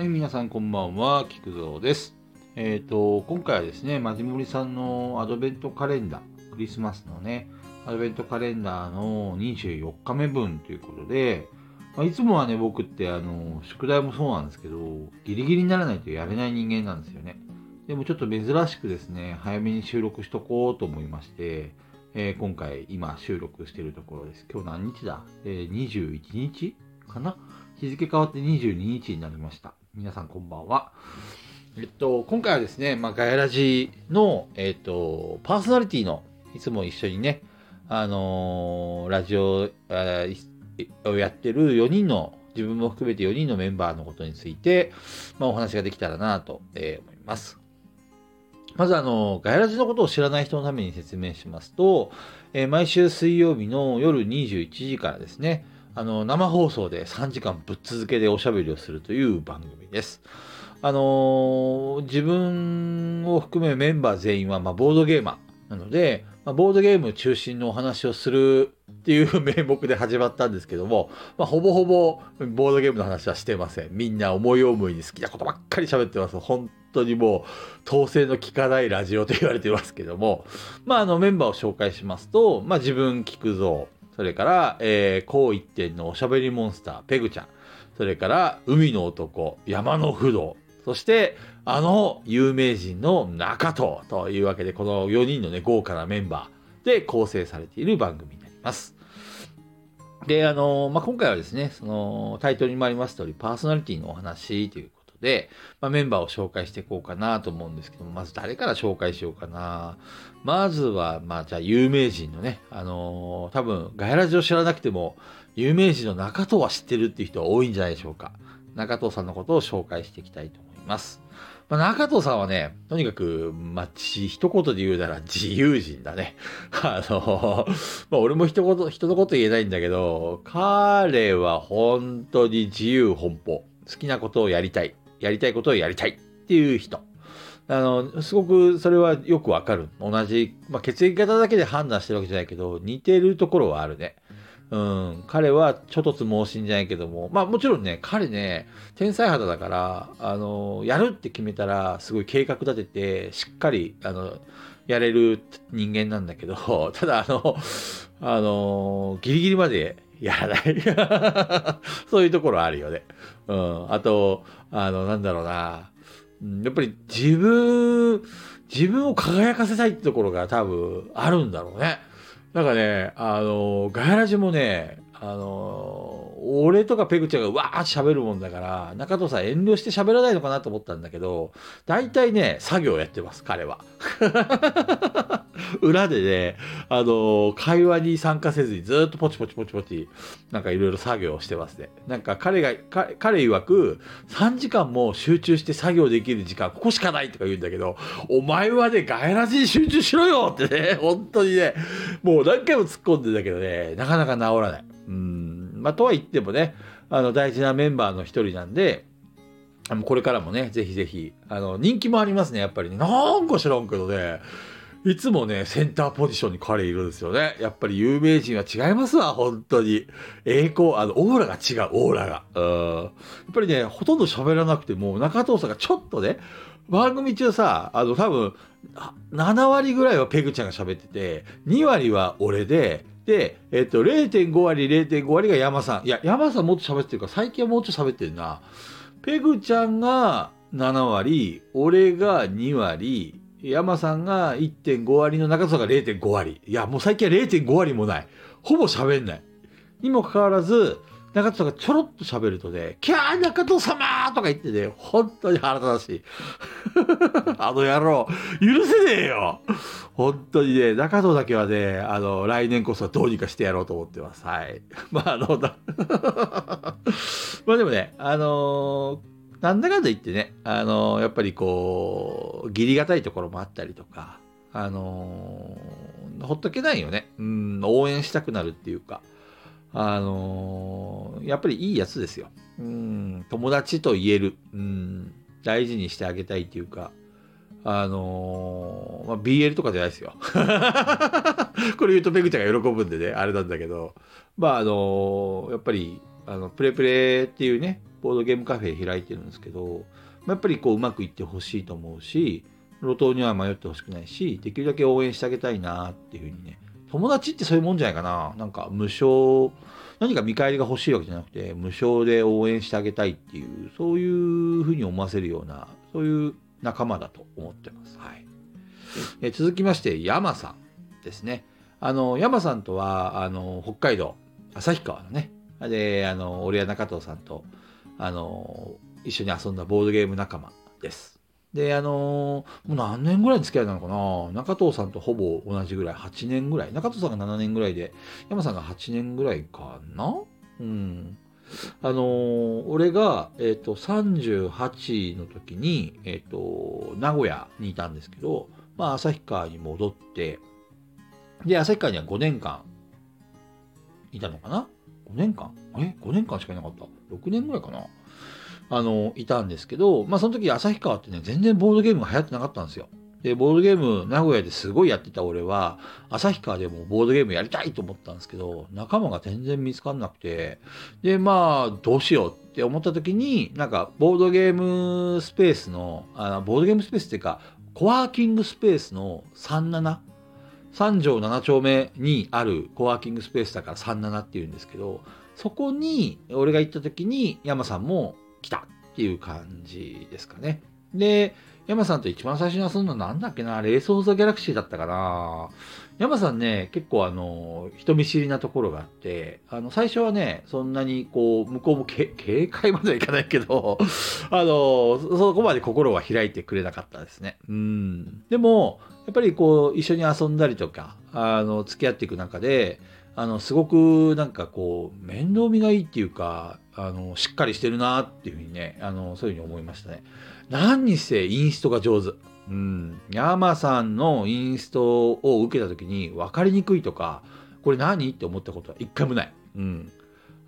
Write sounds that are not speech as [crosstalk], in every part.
はい、皆さんこんばんは、菊蔵です。えっ、と、今回はですね、まじもりさんのアドベントカレンダー、クリスマスのね、アドベントカレンダーの24日目分ということで、まあ、いつもはね、僕ってあの、宿題もそうなんですけど、ギリギリにならないとやれない人間なんですよね。でもちょっと珍しくですね、早めに収録しとこうと思いまして、えー今回今収録してるところです。今日何日だ？えー、21日かな？日付変わって22日になりました。皆さんこんばんは。えっと、今回はですね、まあ、ガヤラジの、えっと、パーソナリティの、いつも一緒にね、あのーラジオをやってる4人の、自分も含めて4人のメンバーのことについて、まあ、お話ができたらなと、えー思います。まずあの、ガヤラジのことを知らない人のために説明しますと、えー毎週水曜日の夜21時からですね、あの、生放送で3時間ぶっ続けでおしゃべりをするという番組です。あのー自分を含めメンバー全員は、まあ、ボードゲーマーなので、まあ、ボードゲーム中心のお話をするっていう [laughs] 名目で始まったんですけども、まあ、ほぼほぼボードゲームの話はしてません。みんな思い思いに好きなことばっかり喋ってます。本当にもう、統制の効かないラジオと言われてますけども、まあ、あの、メンバーを紹介しますと、まあ、自分、菊蔵、それから、えー、高一点のおしゃべりモンスター、ペグちゃん、それから、海の男、山の不動、そして、あの有名人の中藤というわけで、この4人のね、豪華なメンバー。で構成されている番組になります。で、あの、まあ、今回はですね、その、タイトルにもあります通り、パーソナリティのお話ということで、まあ、メンバーを紹介していこうかなと思うんですけども、まず誰から紹介しようかな。まずは、まあ、じゃあ、有名人のね、あの多分、ガヤラジを知らなくても、有名人の中藤は知ってるっていう人は多いんじゃないでしょうか。中藤さんのことを紹介していきたいと思います。まあ、中藤さんはね、とにかく、まあ、一言で言うなら自由人だね。[laughs] あの、まあ、俺も一言、人のこと言えないんだけど、彼は本当に自由奔放。好きなことをやりたい。やりたいことをやりたいっていう人。あの、すごくそれはよくわかる。同じ、まあ、血液型だけで判断してるわけじゃないけど、似てるところはあるね。うん、彼はちょっとつ盲信じゃないけども、まあもちろんね、彼ね、天才肌だから、あの、やるって決めたら、すごい計画立てて、しっかり、あの、やれる人間なんだけど、[laughs] ただあの、あの、ギリギリまでやらない。[laughs] そういうところあるよね。うん。あと、あの、なんだろうな。やっぱり自分、自分を輝かせたいってところが多分あるんだろうね。なんかね、あの、ガヤラジもね、あの、俺とかペグちゃんがわーって喋るもんだから、中藤さん遠慮して喋らないのかなと思ったんだけど、大体ね、作業やってます、彼は。[laughs] 裏でね、あの、会話に参加せずにずっとポチポチポチポチ、なんかいろいろ作業してますね。なんか彼が、彼曰く、3時間も集中して作業できる時間、ここしかないとか言うんだけど、お前はね、ガヤラジに集中しろよってね、本当にね、もう何回も突っ込んでんだけどね、なかなか治らない。うん。まあ、とは言ってもね、あの、大事なメンバーの一人なんで、これからもね、ぜひぜひ、あの、人気もありますね、やっぱりね。なんか知らんけどね、いつもね、センターポジションに彼いるんですよね。やっぱり有名人は違いますわ、本当に。栄光、あの、オーラが違う、オーラが。うん。やっぱりね、ほとんど喋らなくても、中藤さんがちょっとね、番組中さ、あの、多分、7割ぐらいはペグちゃんが喋ってて、2割は俺で、で、えっと、0.5割、0.5割が山さん。いや、山さんもっと喋ってるから、最近はもうちょっと喋ってるな。ペグちゃんが7割、俺が2割、山さんが1.5割の中さんが0.5割。いや、もう最近は0.5割もない。ほぼ喋んない。にもかかわらず、中藤さんがちょろっと喋るとね、キャー中藤様とか言ってね、本当に腹立たしい。[laughs] あの野郎、許せねえよ本当にね、中藤だけはね、あの、来年こそはどうにかしてやろうと思ってます。はい。[laughs] まあ、あの、だ [laughs] まあでもね、あのーなんだかんだ言ってね、あのやっぱりこう、義理がたいところもあったりとか、あのほっとけないよね。うん、応援したくなるっていうか、あのーやっぱりいいやつですよ。うん、友達と言える。うん、大事にしてあげたいっていうか、あのーまあ、BL とかじゃないですよ。[laughs] これ言うとペグちゃんが喜ぶんでね、あれなんだけど、まあ、あのーやっぱり、あの、プレプレっていうね、ボードゲームカフェ開いてるんですけど、まあ、やっぱりこううまくいってほしいと思うし、路頭には迷ってほしくないし、できるだけ応援してあげたいなっていうふうにね、友達ってそういうもんじゃないかな。なんか無償、何か見返りが欲しいわけじゃなくて、無償で応援してあげたいっていう、そういうふうに思わせるような、そういう仲間だと思ってます。はい。え続きまして、山さんですね。あの、山さんとは、あの、北海道、旭川のね、で、あの、俺や中藤さんと、あの、一緒に遊んだボードゲーム仲間です。で、あのもう何年ぐらいの付き合いなのかな中藤さんとほぼ同じぐらい、8年ぐらい。中藤さんが7年ぐらいで、山さんが8年ぐらいかなうん。あのー、俺が、えっ、ー、と、38の時に、えっ、と、名古屋にいたんですけど、まあ、旭川に戻って、で、旭川には5年間いたのかな ?5 年間？え ?5 年間しかいなかった ?6 年ぐらいかなあの、いたんですけど、まあその時旭川ってね、全然ボードゲームが流行ってなかったんですよ。で、ボードゲーム名古屋ですごいやってた俺は、旭川でもボードゲームやりたいと思ったんですけど、仲間が全然見つかんなくて、で、まあ、どうしようって思った時に、なんか、ボードゲームスペースの、あのボードゲームスペースっていうか、コワーキングスペースの37、3条7丁目にあるコワーキングスペースだから37っていうんですけど、そこに俺が行った時に山さんも来たっていう感じですかね。で、山さんと一番最初に遊んだのなんだっけな、レース・オブ・ザ・ギャラクシーだったかな。山さんね、結構あの、人見知りなところがあって、あの、最初はね、そんなにこう、向こうも警戒まではいかないけど、あの、そこまで心は開いてくれなかったですね。うん。でも、やっぱりこう、一緒に遊んだりとか、あの、付き合っていく中で、あの、すごくなんかこう、面倒見がいいっていうか、あの、しっかりしてるなっていうふうにね、あの、そういうふうに思いましたね。何にせインストが上手。うん。山さんのインストを受けた時に分かりにくいとか、これ何って思ったことは一回もない。うん。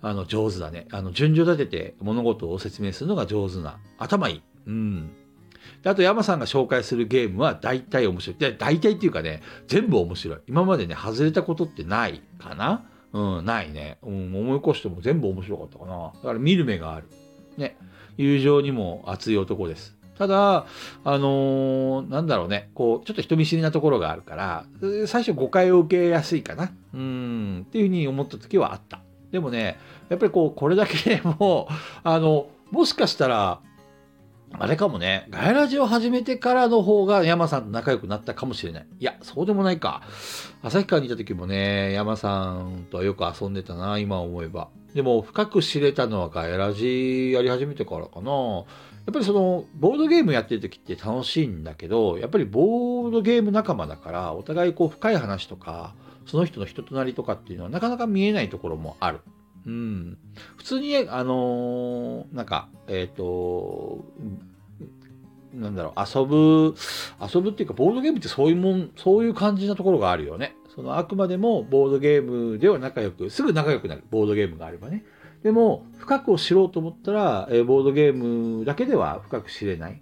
あの、上手だね。あの、順序立てて物事を説明するのが上手な。頭いい。うん。であと山さんが紹介するゲームは大体面白い。で大体っていうかね、全部面白い。今までね、外れたことってないかなうん、ないね。うん、思い起こしても全部面白かったかな。だから見る目がある。ね。友情にも熱い男です。ただ、あのー、なんだろうね、こう、ちょっと人見知りなところがあるから、最初誤解を受けやすいかな。うん、っていうふうに思った時はあった。でもね、やっぱりこう、これだけでも、あの、もしかしたら、あれかもね、ガイラジを始めてからの方が山さんと仲良くなったかもしれない。いや、そうでもないか。旭川にいた時もね、山さんとはよく遊んでたな、今思えば。でも、深く知れたのはガイラジやり始めてからかな。やっぱりその、ボードゲームやってる時って楽しいんだけど、やっぱりボードゲーム仲間だから、お互いこう深い話とか、その人の人となりとかっていうのはなかなか見えないところもある。うん。普通に、あのー、なんか、えっ、ー、と、なんだろう、遊ぶ、遊ぶっていうか、ボードゲームってそういうもん、そういう感じなところがあるよね。その、あくまでもボードゲームでは仲良く、すぐ仲良くなる、ボードゲームがあればね。でも、深くを知ろうと思ったら、えー、ボードゲームだけでは深く知れない。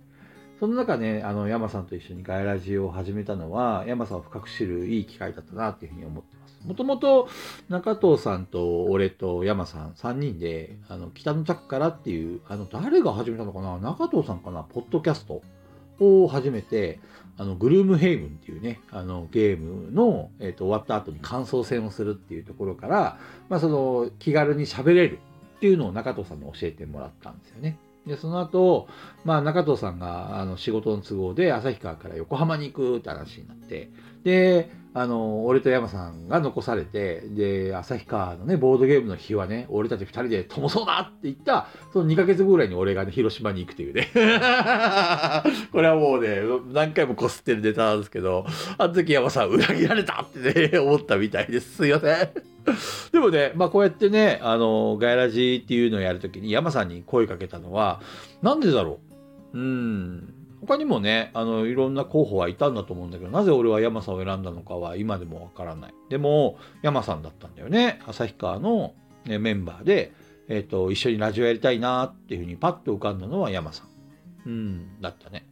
その中ね、あの、山さんと一緒にガイラジを始めたのは、山さんを深く知るいい機会だったな、っていうふうに思ってます。もともと中藤さんと俺と山さん3人で、あの、北の宅からっていう、あの、誰が始めたのかな？中藤さんかな？ポッドキャストを始めて、あの、グルームヘイブンっていうね、あの、ゲームの、えっ、ー、と、終わった後に感想戦をするっていうところから、まあ、その、気軽に喋れるっていうのを中藤さんに教えてもらったんですよね。で、その後、まあ、中藤さんが、あの、仕事の都合で、旭川から横浜に行くって話になって、で、あの、俺と山さんが残されて、で、旭川のね、ボードゲームの日はね、俺たち二人でともそうだって言った、その2ヶ月後ぐらいに俺がね、広島に行くというね。[laughs] これはもうね、何回もこすってるネタなんですけど、あの時山さん裏切られたってね、[laughs] 思ったみたいです。すいません。でもね、まあこうやってね、あの、ガイラジっていうのをやるときに山さんに声かけたのは、なんでだろう？うん。他にもね、あの、いろんな候補はいたんだと思うんだけど、なぜ俺は山さんを選んだのかは今でもわからない。でも、山さんだったんだよね。旭川の、ね、メンバーで、えっ、ー、と、一緒にラジオやりたいなっていうふうにパッと浮かんだのは山さん。うん、だったね。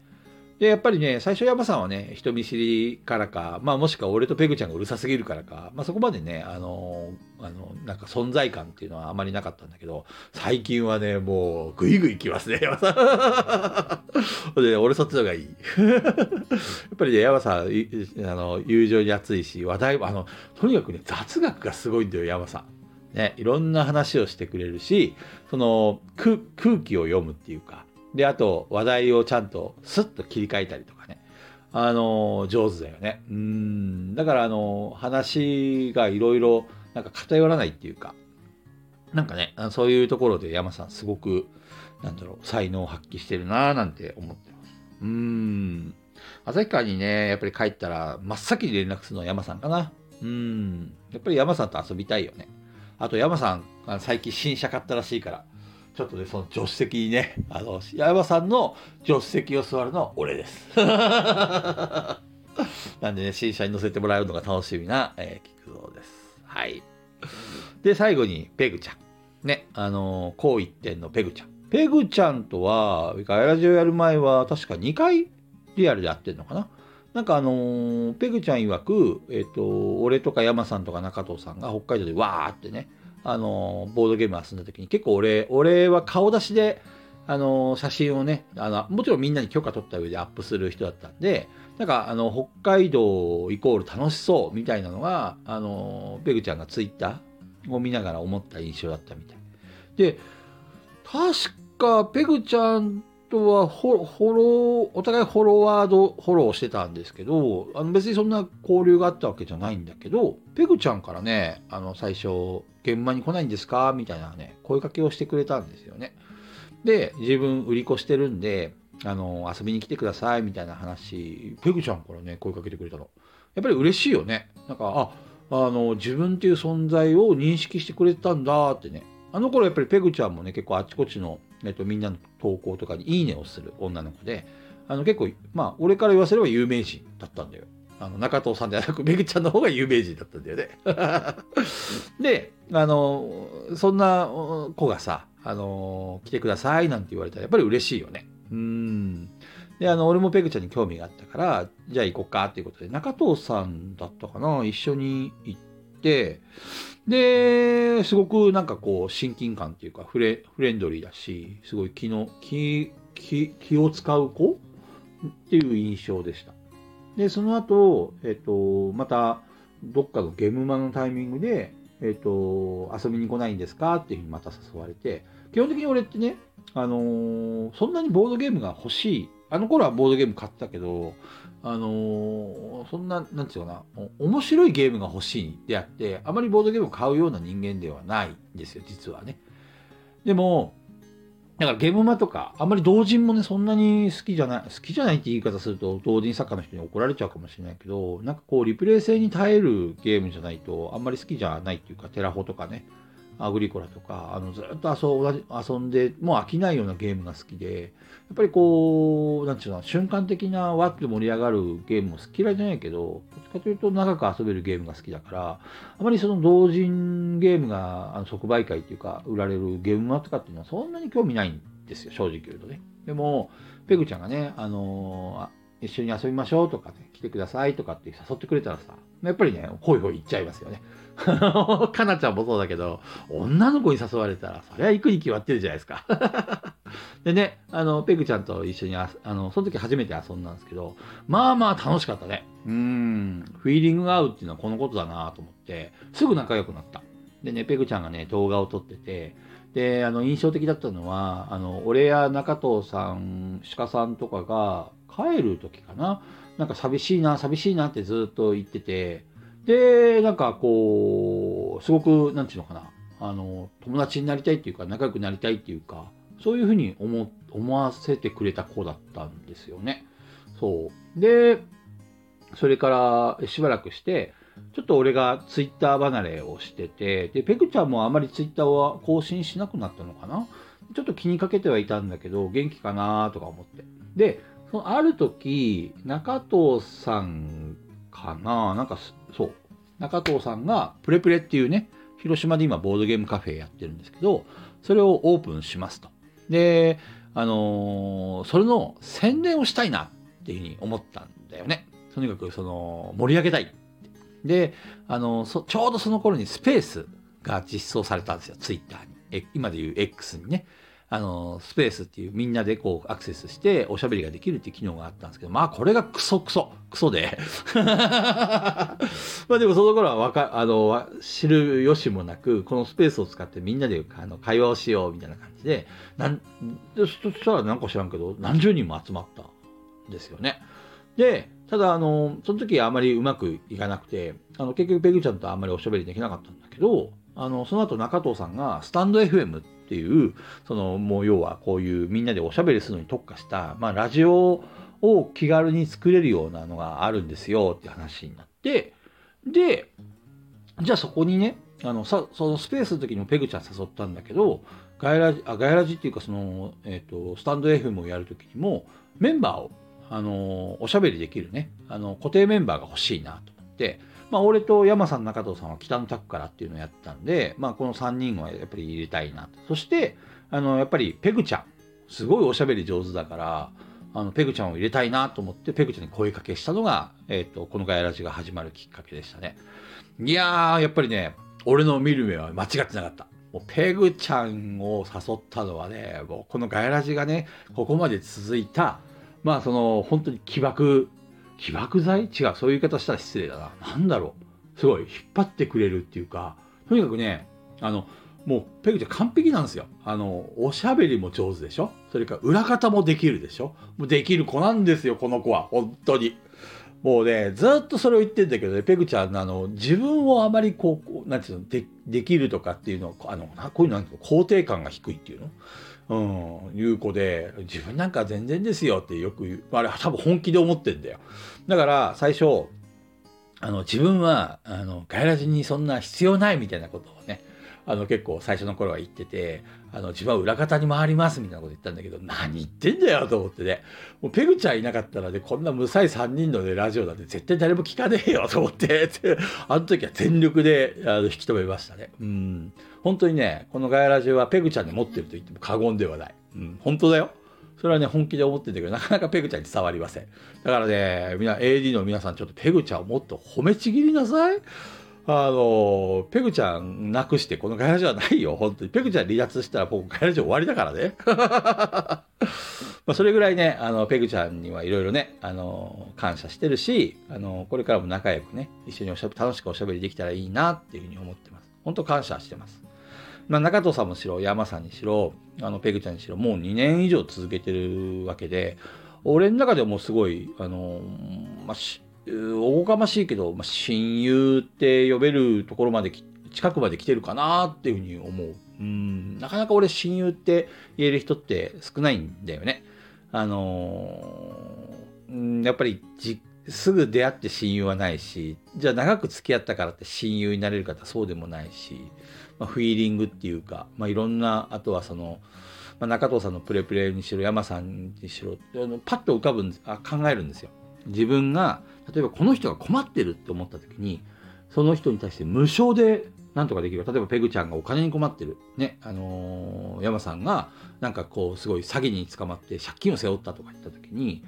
で、やっぱりね、最初山さんはね、人見知りからか、まあもしくは俺とペグちゃんがうるさすぎるからか、まあそこまでね、あの、あの、なんか存在感っていうのはあまりなかったんだけど、最近はね、もう、ぐいぐい来ますね、山さん。で、俺そっちの方がいい。[laughs] やっぱりね、山さん、あの、友情に熱いし、話題、あの、とにかくね、雑学がすごいんだよ、山さん。ね、いろんな話をしてくれるし、その、空気を読むっていうか、で、あと、話題をちゃんとスッと切り替えたりとかね。あの、上手だよね。うん。だから、あの、話がいろいろ、なんか偏らないっていうか、なんかね、そういうところで山さんすごく、なんだろう、才能を発揮してるなぁなんて思ってます。うん。旭川にね、やっぱり帰ったら、真っ先に連絡するのは山さんかな。うん。やっぱり山さんと遊びたいよね。あと山さん、最近新車買ったらしいから、ちょっとね、その助手席にね、あの、山さんの助手席を座るのは俺です。[laughs] なんでね、新車に乗せてもらうのが楽しみな、えー、菊蔵です。はい。で、最後に、ペグちゃん。ね、あのー、こう一点のペグちゃん。ペグちゃんとは、ガイラジオやる前は、確か2回リアルでやってんのかななんかあのー、ペグちゃん曰く、えっ、ー、と、俺とか山さんとか中藤さんが北海道でわーってね、あのボードゲーム遊んだ時に結構俺俺は顔出しであの写真をねあのもちろんみんなに許可取った上でアップする人だったんでなんかあの北海道イコール楽しそうみたいなのがあのペグちゃんがツイッターを見ながら思った印象だったみたい。で確かペグちゃんとはフォロー、お互いフォロワード、フォローしてたんですけど、あの別にそんな交流があったわけじゃないんだけど、ペグちゃんからね、あの最初、現場に来ないんですか？みたいなね、声かけをしてくれたんですよね。で、自分売り子してるんで、あの、遊びに来てくださいみたいな話、ペグちゃんからね、声かけてくれたの。やっぱり嬉しいよね。なんか、あ、あの、自分っていう存在を認識してくれたんだってね。あの頃やっぱりペグちゃんもね、結構あちこちの、えっと、みんなの投稿とかにいいねをする女の子で、あの結構、まあ、俺から言わせれば有名人だったんだよ。あの中藤さんではなく、めぐちゃんの方が有名人だったんだよね。[laughs] で、あの、そんな子がさ、あの、来てくださいなんて言われたら、やっぱり嬉しいよね。うん。で、あの、俺もペグちゃんに興味があったから、じゃあ行こうかっていうことで、中藤さんだったかな、一緒に行って、で、すごくなんかこう、親近感っていうか、フレフレンドリーだし、すごい気の、気、気、気を使う子っていう印象でした。で、その後、えっ、と、また、どっかのゲームマのタイミングで、えっ、と、遊びに来ないんですかっていうふうにまた誘われて、基本的に俺ってね、あのー、そんなにボードゲームが欲しい。あの頃はボードゲーム買ったけど、あのー、そんな、なんていうかな、面白いゲームが欲しいであって、あまりボードゲームを買うような人間ではないんですよ、実はね。でも、だからゲームマとか、あんまり同人もね、そんなに好きじゃない、好きじゃないって言い方すると、同人作家の人に怒られちゃうかもしれないけど、なんかこう、リプレイ性に耐えるゲームじゃないと、あんまり好きじゃないっていうか、テラフォとかね、アグリコラとか、あのずっと遊遊んで、もう飽きないようなゲームが好きで、やっぱりこう、なんていうの、瞬間的なわって盛り上がるゲームも好き嫌いじゃないけど、どっちかというと長く遊べるゲームが好きだから、あまりその同人ゲームがあの即売会っていうか、売られるゲームマとかっていうのはそんなに興味ないんですよ、正直言うとね。でも、ペグちゃんがね、あのー一緒に遊びましょうとかね、来てくださいとかって誘ってくれたらさ、やっぱりね、ほいほい行っちゃいますよね。[laughs] かなちゃんもそうだけど、女の子に誘われたら、そりゃ行くに決まってるじゃないですか。[laughs] でね、あの、ペグちゃんと一緒にあ、あの、その時初めて遊んだんですけど、まあまあ楽しかったね。うん、フィーリングが合うっていうのはこのことだなと思って、すぐ仲良くなった。でね、ペグちゃんがね、動画を撮ってて、で、あの、印象的だったのは、あの、俺や中藤さん、鹿さんとかが帰る時かな。なんか寂しいな、寂しいなってずっと言ってて、で、なんかこう、すごく、なんていうのかな、あの、友達になりたいっていうか、仲良くなりたいっていうか、そういうふうに思、思わせてくれた子だったんですよね。そう。で、それからしばらくして、ちょっと俺がツイッター離れをしてて、で、ペグちゃんもあまりツイッターは更新しなくなったのかなちょっと気にかけてはいたんだけど、元気かなとか思って。で、そのある時、中藤さんかな？なんか、そう。中藤さんがプレプレっていうね、広島で今ボードゲームカフェやってるんですけど、それをオープンしますと。で、あのー、それの宣伝をしたいなっていうふうに思ったんだよね。とにかくその盛り上げたい。で、あの、ちょうどその頃にスペースが実装されたんですよ、ツイッターに。今でいう X にね。あの、スペースっていうみんなでこうアクセスしておしゃべりができるっていう機能があったんですけど、まあこれがクソクソ、クソで。[laughs] まあでもその頃はわか、あの、知る由もなく、このスペースを使ってみんなであの会話をしようみたいな感じで、なんそしたらなんか知らんけど、何十人も集まったんですよね。で、ただ、あの、その時あまりうまくいかなくて、あの、結局ペグちゃんとあんまりおしゃべりできなかったんだけど、あの、その後中藤さんがスタンド FM っていう、その、もう要はこういうみんなでおしゃべりするのに特化した、まあ、ラジオを気軽に作れるようなのがあるんですよって話になって、で、じゃあそこにね、あの、さ、そのスペースの時にもペグちゃん誘ったんだけど、ガイラジ、あ、ガイラジっていうかその、えっ、ー、と、スタンド FM をやる時にも、メンバーをあの、おしゃべりできるね、あの、固定メンバーが欲しいなと思って、まあ、俺と山さん、中藤さんは北のタックからっていうのをやったんで、まあ、この3人はやっぱり入れたいなと。そして、あの、やっぱりペグちゃん、すごいおしゃべり上手だから、あの、ペグちゃんを入れたいなと思って、ペグちゃんに声かけしたのが、えっ、ー、と、このガヤラジが始まるきっかけでしたね。いやー、やっぱりね、俺の見る目は間違ってなかった。もうペグちゃんを誘ったのはね、もうこのガヤラジがね、ここまで続いた、まあその本当に起爆、起爆剤？違う、そういう言い方したら失礼だな。なんだろう。すごい引っ張ってくれるっていうか、とにかくね、あの、もうペグちゃん完璧なんですよ。あの、おしゃべりも上手でしょ？それから裏方もできるでしょ？もうできる子なんですよ、この子は。本当に。もうね、ずっとそれを言ってんだけどね、ペグちゃん、あの、自分をあまりこう、なんていうの、でできるとかっていうのあの、こういうのなんていうの、肯定感が低いっていうの？うん、いう子で、自分なんか全然ですよってよく言う。あれ多分本気で思ってんだよ。だから最初、あの、自分は、あの、ガイラジにそんな必要ないみたいなことをね、あの、結構最初の頃は言ってて、あの、自分は裏方に回りますみたいなこと言ったんだけど、何言ってんだよと思ってね。もうペグちゃんいなかったらね、こんな無才3人のね、ラジオなんて絶対誰も聞かねえよと思って、[laughs] あの時は全力であの引き止めましたね。うん。本当にね、このガヤラジオはペグちゃんで持ってると言っても過言ではない。うん、本当だよ。それはね、本気で思ってんだけど、なかなかペグちゃんに伝わりません。だからね、みんな、AD の皆さん、ちょっとペグちゃんをもっと褒めちぎりなさい。あの、ペグちゃんなくしてこのガヤラジオはないよ、本当に。ペグちゃん離脱したら僕ガヤラジオ終わりだからね。[laughs] まあそれぐらいね、あの、ペグちゃんにはいろいろね、あの、感謝してるし、あの、これからも仲良くね、一緒におしゃ楽しくおしゃべりできたらいいなっていうふうに思ってます。本当感謝してます。まあ、中藤さんもしろ、山さんにしろ、あの、ペグちゃんにしろ、もう2年以上続けてるわけで、俺の中でもすごい、あの、まあ、おこがましいけど、まあ、親友って呼べるところまで近くまで来てるかなっていうふうに思う。うん、なかなか俺親友って言える人って少ないんだよね。あのー、やっぱりじすぐ出会って親友はないし、じゃあ長く付き合ったからって親友になれる方そうでもないし、まあ、フィーリングっていうか、まあ、いろんな、あとはその、まあ、中藤さんのプレプレにしろ、山さんにしろ、あのパッと浮かぶんあ考えるんですよ。自分が、例えばこの人が困ってるって思った時に、その人に対して無償で何とかできる。例えばペグちゃんがお金に困ってる。ね、あのー、山さんがなんかこうすごい詐欺に捕まって借金を背負ったとか言った時に、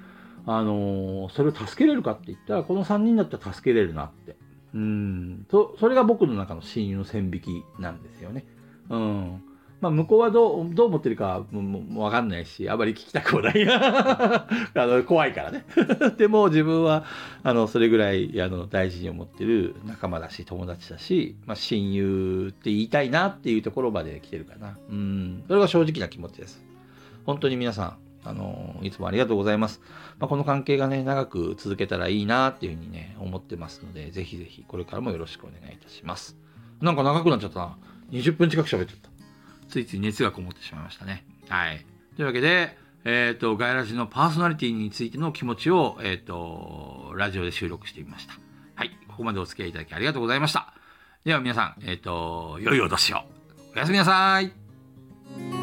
あのー、それを助けれるかって言ったら、この3人だったら助けれるなって。うん。と、それが僕の中の親友の線引きなんですよね。うん。まあ、向こうはどう、どう思ってるかもわかんないし、あまり聞きたくもない。[laughs] あの、怖いからね。[laughs] でも自分は、あの、それぐらい、あの、大事に思ってる仲間だし、友達だし、まあ、親友って言いたいなっていうところまで来てるかな。うん。それが正直な気持ちです。本当に皆さん、あの、いつもありがとうございます。まあ、この関係がね、長く続けたらいいなっていうふうにね、思ってますので、ぜひぜひ、これからもよろしくお願いいたします。なんか長くなっちゃったな。20分近く喋っちゃった。ついつい熱がこもってしまいましたね。はい。というわけで、えっ、ー、と、ガイラジのパーソナリティについての気持ちを、えっ、ー、と、ラジオで収録してみました。はい。ここまでお付き合いいただきありがとうございました。では皆さん、えっ、ー、と、良いお年を。おやすみなさい。